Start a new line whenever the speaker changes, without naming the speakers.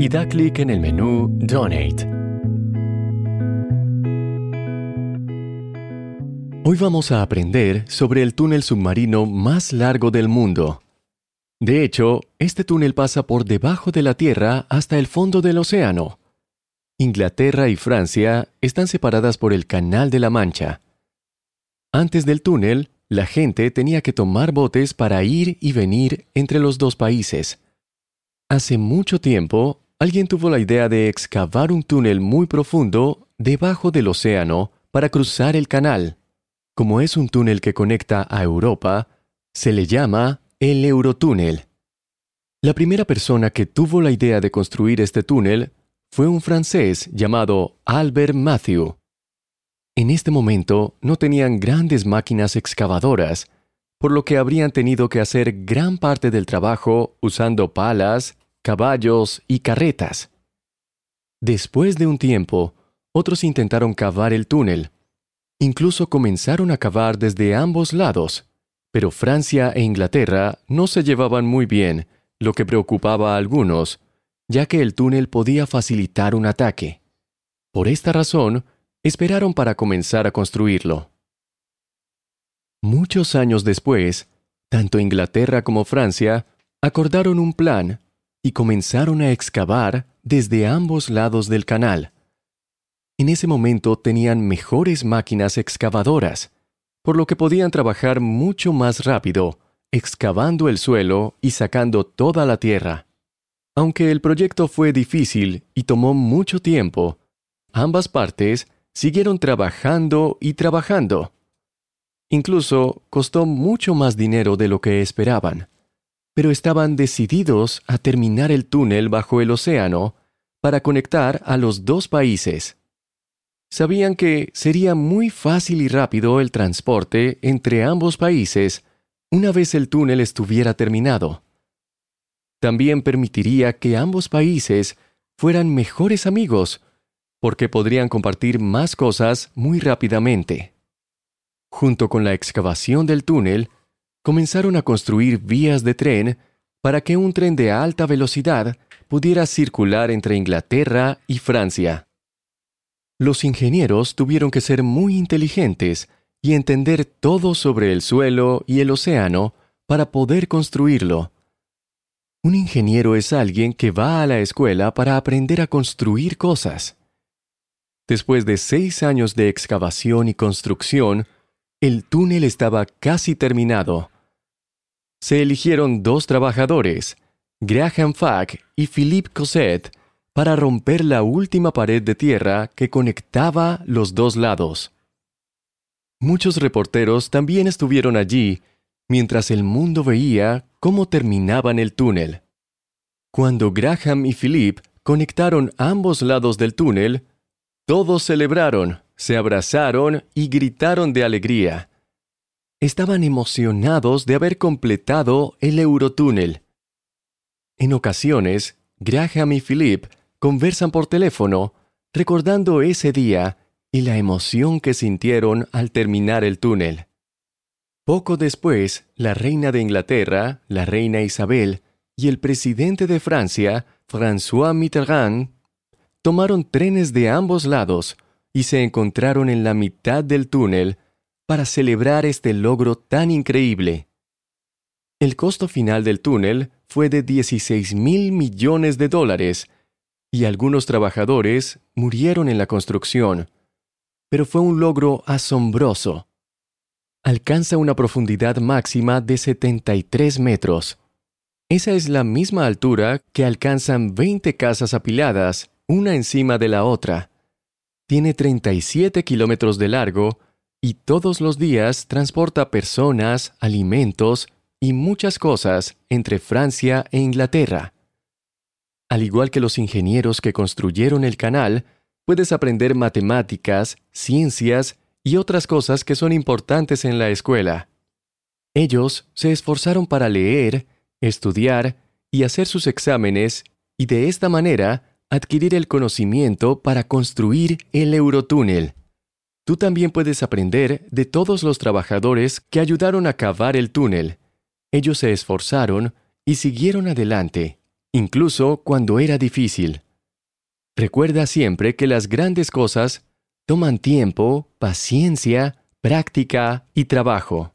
y da clic en el menú Donate. Hoy vamos a aprender sobre el túnel submarino más largo del mundo. De hecho, este túnel pasa por debajo de la Tierra hasta el fondo del océano. Inglaterra y Francia están separadas por el Canal de la Mancha. Antes del túnel, la gente tenía que tomar botes para ir y venir entre los dos países. Hace mucho tiempo, alguien tuvo la idea de excavar un túnel muy profundo debajo del océano para cruzar el canal. Como es un túnel que conecta a Europa, se le llama el Eurotúnel. La primera persona que tuvo la idea de construir este túnel fue un francés llamado Albert Matthew. En este momento no tenían grandes máquinas excavadoras, por lo que habrían tenido que hacer gran parte del trabajo usando palas, caballos y carretas. Después de un tiempo, otros intentaron cavar el túnel. Incluso comenzaron a cavar desde ambos lados, pero Francia e Inglaterra no se llevaban muy bien, lo que preocupaba a algunos, ya que el túnel podía facilitar un ataque. Por esta razón, esperaron para comenzar a construirlo. Muchos años después, tanto Inglaterra como Francia acordaron un plan y comenzaron a excavar desde ambos lados del canal. En ese momento tenían mejores máquinas excavadoras, por lo que podían trabajar mucho más rápido, excavando el suelo y sacando toda la tierra. Aunque el proyecto fue difícil y tomó mucho tiempo, ambas partes siguieron trabajando y trabajando. Incluso costó mucho más dinero de lo que esperaban, pero estaban decididos a terminar el túnel bajo el océano para conectar a los dos países. Sabían que sería muy fácil y rápido el transporte entre ambos países una vez el túnel estuviera terminado. También permitiría que ambos países fueran mejores amigos, porque podrían compartir más cosas muy rápidamente. Junto con la excavación del túnel, comenzaron a construir vías de tren para que un tren de alta velocidad pudiera circular entre Inglaterra y Francia. Los ingenieros tuvieron que ser muy inteligentes y entender todo sobre el suelo y el océano para poder construirlo, un ingeniero es alguien que va a la escuela para aprender a construir cosas. Después de seis años de excavación y construcción, el túnel estaba casi terminado. Se eligieron dos trabajadores, Graham Fack y Philippe Cosette, para romper la última pared de tierra que conectaba los dos lados. Muchos reporteros también estuvieron allí mientras el mundo veía cómo terminaban el túnel. Cuando Graham y Philip conectaron ambos lados del túnel, todos celebraron, se abrazaron y gritaron de alegría. Estaban emocionados de haber completado el Eurotúnel. En ocasiones, Graham y Philip conversan por teléfono, recordando ese día y la emoción que sintieron al terminar el túnel. Poco después, la reina de Inglaterra, la reina Isabel, y el presidente de Francia, François Mitterrand, tomaron trenes de ambos lados y se encontraron en la mitad del túnel para celebrar este logro tan increíble. El costo final del túnel fue de 16 mil millones de dólares y algunos trabajadores murieron en la construcción, pero fue un logro asombroso alcanza una profundidad máxima de 73 metros. Esa es la misma altura que alcanzan 20 casas apiladas, una encima de la otra. Tiene 37 kilómetros de largo y todos los días transporta personas, alimentos y muchas cosas entre Francia e Inglaterra. Al igual que los ingenieros que construyeron el canal, puedes aprender matemáticas, ciencias y otras cosas que son importantes en la escuela. Ellos se esforzaron para leer, estudiar y hacer sus exámenes y de esta manera adquirir el conocimiento para construir el Eurotúnel. Tú también puedes aprender de todos los trabajadores que ayudaron a cavar el túnel. Ellos se esforzaron y siguieron adelante, incluso cuando era difícil. Recuerda siempre que las grandes cosas toman tiempo, paciencia, práctica y trabajo.